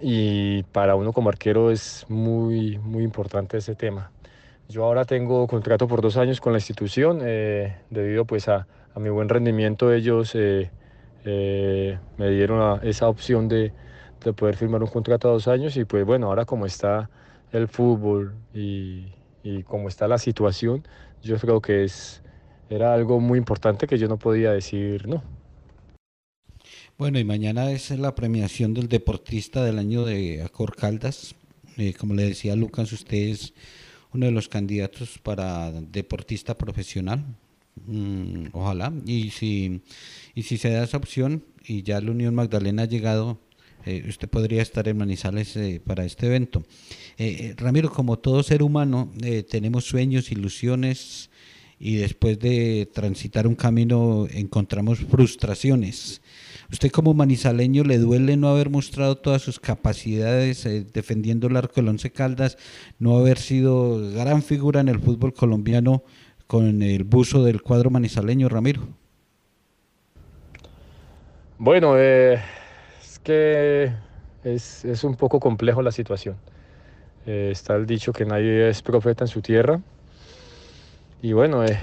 Y para uno como arquero es muy, muy importante ese tema. Yo ahora tengo contrato por dos años con la institución, eh, debido pues a, a, mi buen rendimiento ellos eh, eh me dieron a, esa opción de, de, poder firmar un contrato a dos años y pues bueno, ahora como está el fútbol y, y como está la situación, yo creo que es, era algo muy importante que yo no podía decir no. Bueno, y mañana es la premiación del deportista del año de Acor Caldas. Eh, como le decía Lucas, usted es uno de los candidatos para deportista profesional. Mm, ojalá. Y si, y si se da esa opción y ya la Unión Magdalena ha llegado, eh, usted podría estar en Manizales eh, para este evento. Eh, Ramiro, como todo ser humano, eh, tenemos sueños, ilusiones y después de transitar un camino encontramos frustraciones. ¿Usted como manizaleño le duele no haber mostrado todas sus capacidades eh, defendiendo el arco del Once Caldas, no haber sido gran figura en el fútbol colombiano con el buzo del cuadro manizaleño, Ramiro? Bueno, es que es, es un poco complejo la situación. Eh, está el dicho que nadie es profeta en su tierra. Y bueno, eh,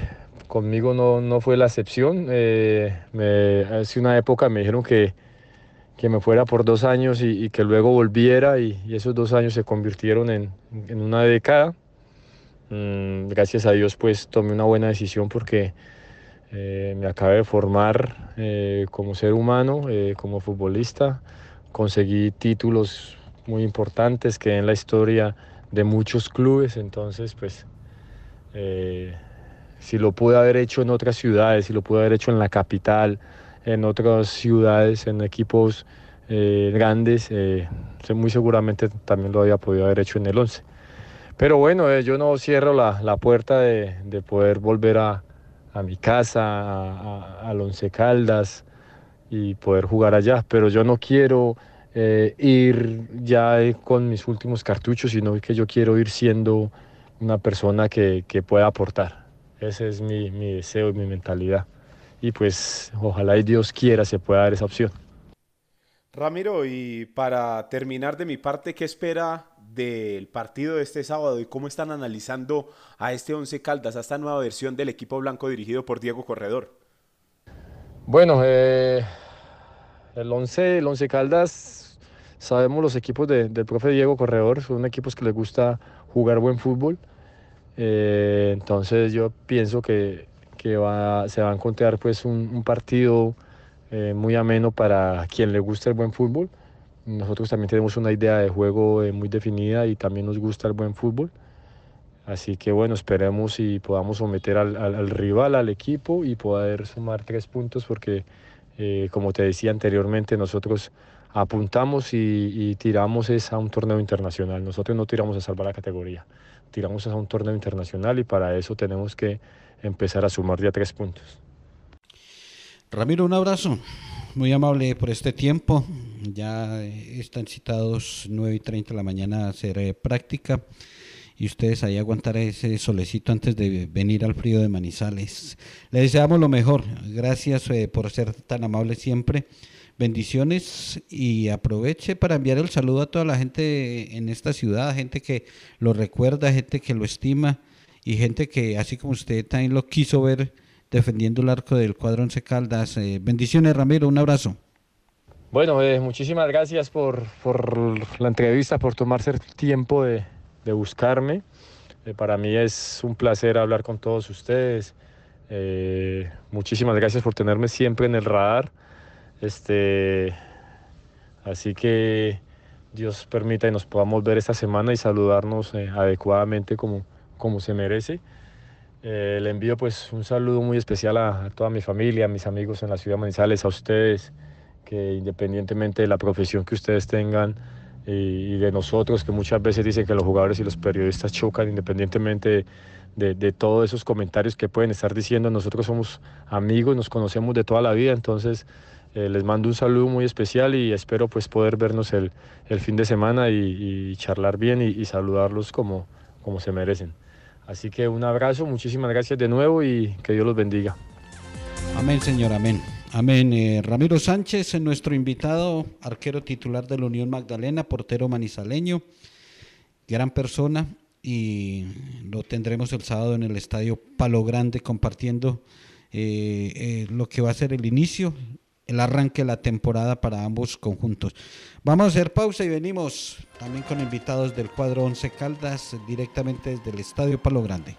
conmigo no, no, fue la excepción. Eh, me, hace una época me dijeron que, que me fuera por dos años y, y que luego volviera y, y, esos dos años se convirtieron en, en una década. Mm, gracias a Dios pues tomé una buena decisión porque eh, me acabé de formar eh, como ser humano, como futbolista. Conseguí títulos muy importantes que en la historia de muchos clubes, entonces pues eh, si lo pude haber hecho en otras ciudades, si lo pude haber hecho en la capital, en otras ciudades, en equipos eh, grandes, eh, muy seguramente también lo había podido haber hecho en el 11. Pero bueno, eh, yo no cierro la, la puerta de, de, poder volver a, a mi casa, al Once Caldas y poder jugar allá, pero yo no quiero ir ya con mis últimos cartuchos, sino que yo quiero ir siendo una persona que, que pueda aportar. Ese es mi, mi deseo y mi mentalidad. Y pues ojalá y Dios quiera se pueda dar esa opción. Ramiro, y para terminar de mi parte, ¿qué espera del partido de este sábado y cómo están analizando a este Once Caldas, a esta nueva versión del equipo blanco dirigido por Diego Corredor? Bueno, eh, el, once, el Once Caldas, sabemos los equipos de, del profe Diego Corredor, son equipos que les gusta jugar buen fútbol. Eh, entonces yo pienso que, que va, se va a encontrar pues un, un partido eh, muy ameno para quien le gusta el buen fútbol. Nosotros también tenemos una idea de juego eh, muy definida y también nos gusta el buen fútbol. Así que bueno, esperemos y podamos someter al, al, al rival, al equipo y poder sumar tres puntos porque eh, como te decía anteriormente, nosotros apuntamos y, y, tiramos es a un torneo internacional. Nosotros no tiramos a salvar la categoría, tiramos a un torneo internacional y para eso tenemos que empezar a sumar ya tres puntos. Ramiro, un abrazo. Muy amable por este tiempo. Ya están citados 9 y 30 de la mañana a hacer eh, práctica y ustedes ahí aguantar ese solecito antes de venir al frío de Manizales. Le deseamos lo mejor. Gracias eh, por ser tan amable siempre. Bendiciones y aproveche para enviar el saludo a toda la gente en esta ciudad, gente que lo recuerda, gente que lo estima y gente que así como usted también lo quiso ver defendiendo el arco del cuadro Once Caldas. Eh, bendiciones, Ramiro, un abrazo. Bueno, eh, muchísimas gracias por, por, la entrevista, por tomarse el tiempo de, de buscarme. Eh, para mí es un placer hablar con todos ustedes. Muchísimas gracias por tenerme siempre en el radar. Este, así que Dios permita y nos podamos ver esta semana y saludarnos adecuadamente como, como se merece. Eh, le envío pues un saludo muy especial a, toda mi familia, a mis amigos en la ciudad de Manizales, a ustedes, que independientemente de la profesión que ustedes tengan y, de nosotros, que muchas veces dicen que los jugadores y los periodistas chocan independientemente de, de, todos esos comentarios que pueden estar diciendo, nosotros somos amigos, nos conocemos de toda la vida, entonces eh, les mando un saludo muy especial y espero pues poder vernos el, el fin de semana y, y charlar bien y, y saludarlos como, como se merecen. Así que un abrazo, muchísimas gracias de nuevo y que Dios los bendiga. Amén, Señor, amén. Amén. Eh, Ramiro Sánchez, nuestro invitado, arquero titular de la Unión Magdalena, portero manizaleño, gran persona y lo tendremos el sábado en el Estadio Palo Grande compartiendo eh, eh, lo que va a ser el inicio, el arranque de la temporada para ambos conjuntos. Vamos a hacer pausa y venimos también con invitados del cuadro Once Caldas directamente desde el Estadio Palo Grande.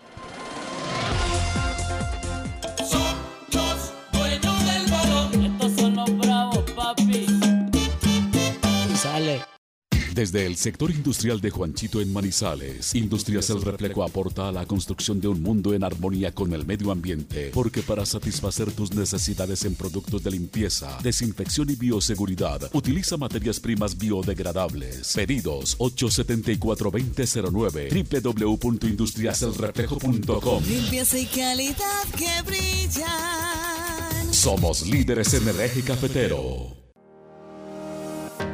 Desde el sector industrial de Juanchito en Manizales, Industrias El Reflejo aporta a la construcción de un mundo en armonía con el medio ambiente, porque para satisfacer tus necesidades en productos de limpieza, desinfección y bioseguridad, utiliza materias primas biodegradables. Pedidos 874-2009 www.industriaselreflejo.com Limpieza y calidad que brillan. Somos líderes en el eje cafetero.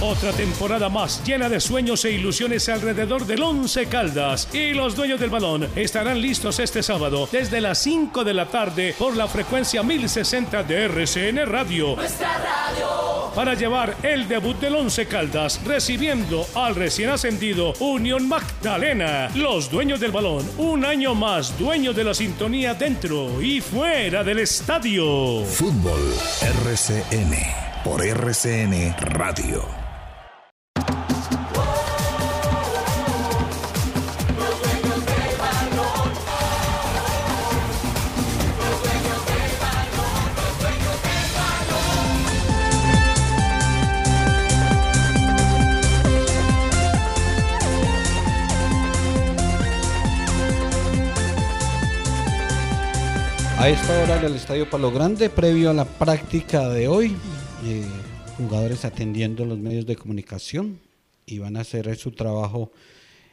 Otra temporada más llena de sueños e ilusiones alrededor del Once Caldas. Y los dueños del balón estarán listos este sábado desde las 5 de la tarde por la frecuencia 1060 de RCN Radio. Nuestra radio. Para llevar el debut del Once Caldas recibiendo al recién ascendido Unión Magdalena. Los dueños del balón, un año más dueños de la sintonía dentro y fuera del estadio. Fútbol RCN por RCN Radio. A esta hora en el Estadio Palo Grande, previo a la práctica de hoy, eh, jugadores atendiendo los medios de comunicación y van a hacer su trabajo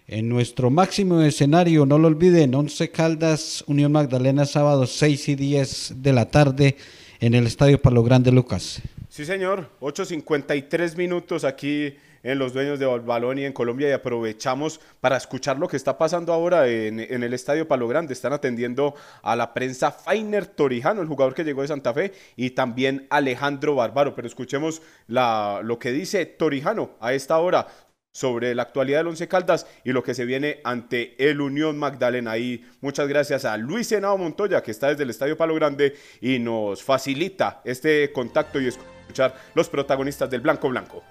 en nuestro máximo escenario. No lo olviden, 11 Caldas, Unión Magdalena, sábado 6 y 10 de la tarde en el Estadio Palo Grande, Lucas. Sí, señor. 8.53 minutos aquí en los dueños de balón y en Colombia y aprovechamos para escuchar lo que está pasando ahora en, el Estadio Palo Grande. Están atendiendo a la prensa Fainer Torijano, el jugador que llegó de Santa Fe, y también Alejandro Bárbaro. Pero escuchemos lo que dice Torijano a esta hora sobre la actualidad del Once Caldas y lo que se viene ante el Unión Magdalena. Y muchas gracias a Luis Senado Montoya, que está desde el Estadio Palo Grande y nos facilita este contacto y escuchar los protagonistas del Blanco Blanco.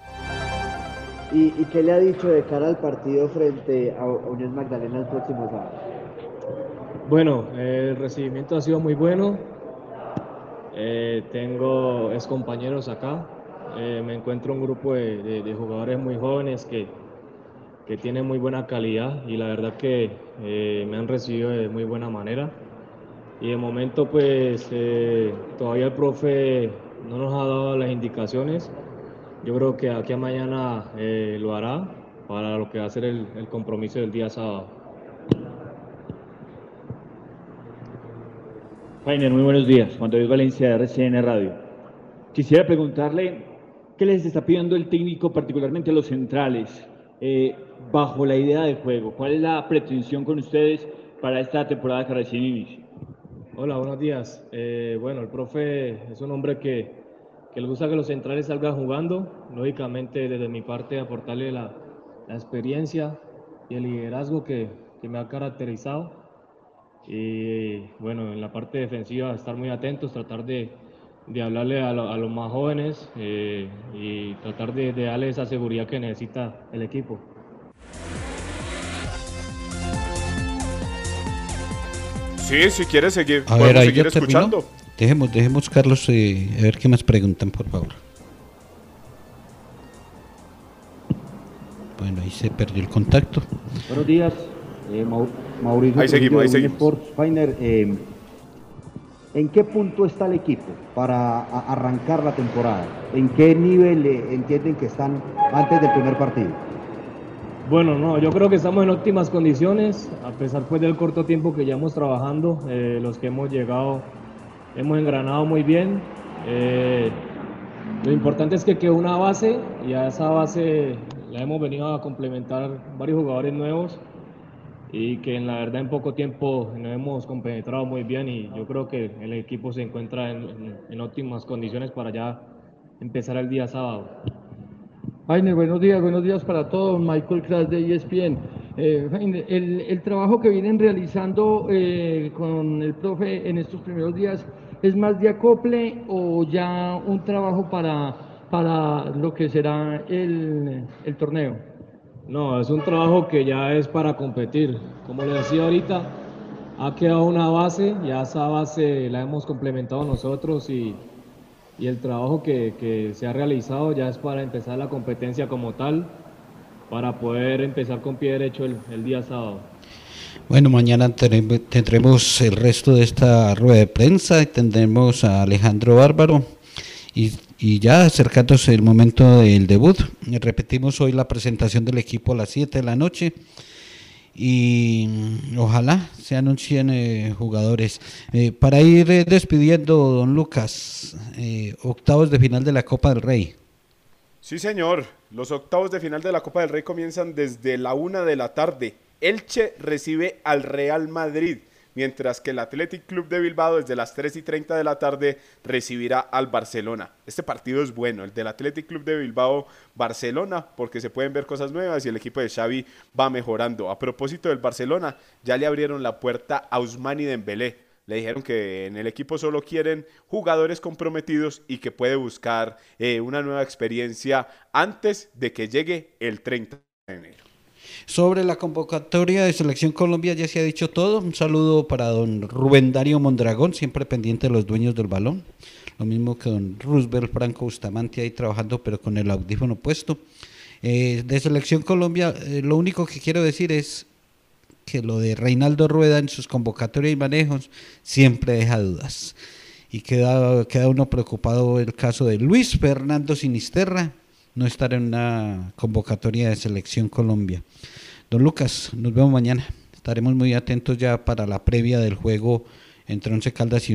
¿Y, ¿Y, qué le ha dicho de cara al partido frente a Unión Magdalena el próximo sábado? Bueno, el recibimiento ha sido muy bueno. Eh, tengo ex compañeros acá. Eh, me encuentro un grupo de, jugadores muy jóvenes que, que tienen muy buena calidad y la verdad que eh, me han recibido de muy buena manera. Y de momento pues todavía el profe no nos ha dado las indicaciones yo creo que aquí a mañana eh, lo hará para lo que va a ser el, el compromiso del día sábado. Fainer, muy buenos días. Juan David Valencia de RCN Radio. Quisiera preguntarle qué les está pidiendo el técnico, particularmente a los centrales, eh, bajo la idea de juego. ¿Cuál es la pretensión con ustedes para esta temporada que recién inicia? Hola, buenos días. Eh, bueno, el profe es un hombre que, que le gusta que los centrales salgan jugando. Lógicamente, desde mi parte, aportarle la, la experiencia y el liderazgo que, que, me ha caracterizado. Y bueno, en la parte defensiva, estar muy atentos, tratar de, de hablarle a, lo, a, los más jóvenes eh, y tratar de, de darle esa seguridad que necesita el equipo. Sí, si quieres seguir, a ver, seguir escuchando. Terminó. Dejemos, dejemos, Carlos, eh, a ver qué más preguntan, por favor. Bueno, ahí se perdió el contacto. Buenos días, eh, Mauricio. Ahí seguimos, ahí seguimos. Sports Finer, eh, ¿En qué punto está el equipo para arrancar la temporada? ¿En qué nivel entienden que están antes del primer partido? Bueno, no, yo creo que estamos en óptimas condiciones, a pesar pues del corto tiempo que llevamos trabajando, eh, los que hemos llegado hemos engranado muy bien. Eh, lo importante es que quedó una base y a esa base la hemos venido a complementar varios jugadores nuevos y que en la verdad en poco tiempo nos hemos compenetrado muy bien y yo creo que el equipo se encuentra en, en, en óptimas condiciones para ya empezar el día sábado. Ainer, buenos días, buenos días para todos. Michael Kras de ESPN. Eh, el, el, trabajo que vienen realizando eh, con el profe en estos primeros días es más de acople o ya un trabajo para, para lo que será el, el torneo? No, es un trabajo que ya es para competir. Como le decía ahorita, ha quedado una base, ya esa base la hemos complementado nosotros y, y el trabajo que, que, se ha realizado ya es para empezar la competencia como tal, para poder empezar con pie derecho el, el día sábado. Bueno, mañana tendremos el resto de esta rueda de prensa y tendremos a Alejandro Bárbaro y, y, ya acercándose el momento del debut. Repetimos hoy la presentación del equipo a las 7 de la noche y ojalá se anuncien eh, jugadores. Eh, para ir eh, despidiendo, don Lucas, octavos de final de la Copa del Rey. Sí, señor. Los octavos de final de la Copa del Rey comienzan desde la una de la tarde. Elche recibe al Real Madrid, mientras que el Athletic Club de Bilbao desde las 3 y 30 de la tarde recibirá al Barcelona. Este partido es bueno, el del Athletic Club de Bilbao Barcelona, porque se pueden ver cosas nuevas y el equipo de Xavi va mejorando. A propósito del Barcelona, ya le abrieron la puerta a Usmani Dembélé. Le dijeron que en el equipo solo quieren jugadores comprometidos y que puede buscar eh, una nueva experiencia antes de que llegue el 30 de enero. Sobre la convocatoria de Selección Colombia ya se ha dicho todo. Un saludo para don Rubén Dario Mondragón, siempre pendiente de los dueños del balón. Lo mismo que don Roosevelt Franco Bustamante ahí trabajando, pero con el audífono puesto. Eh, de Selección Colombia, eh, lo único que quiero decir es que lo de Reinaldo Rueda en sus convocatorias y manejos siempre deja dudas. Y queda, queda uno preocupado el caso de Luis Fernando Sinisterra, no estar en una convocatoria de Selección Colombia. Don Lucas, nos vemos mañana. Estaremos muy atentos ya para la previa del juego entre Once Caldas y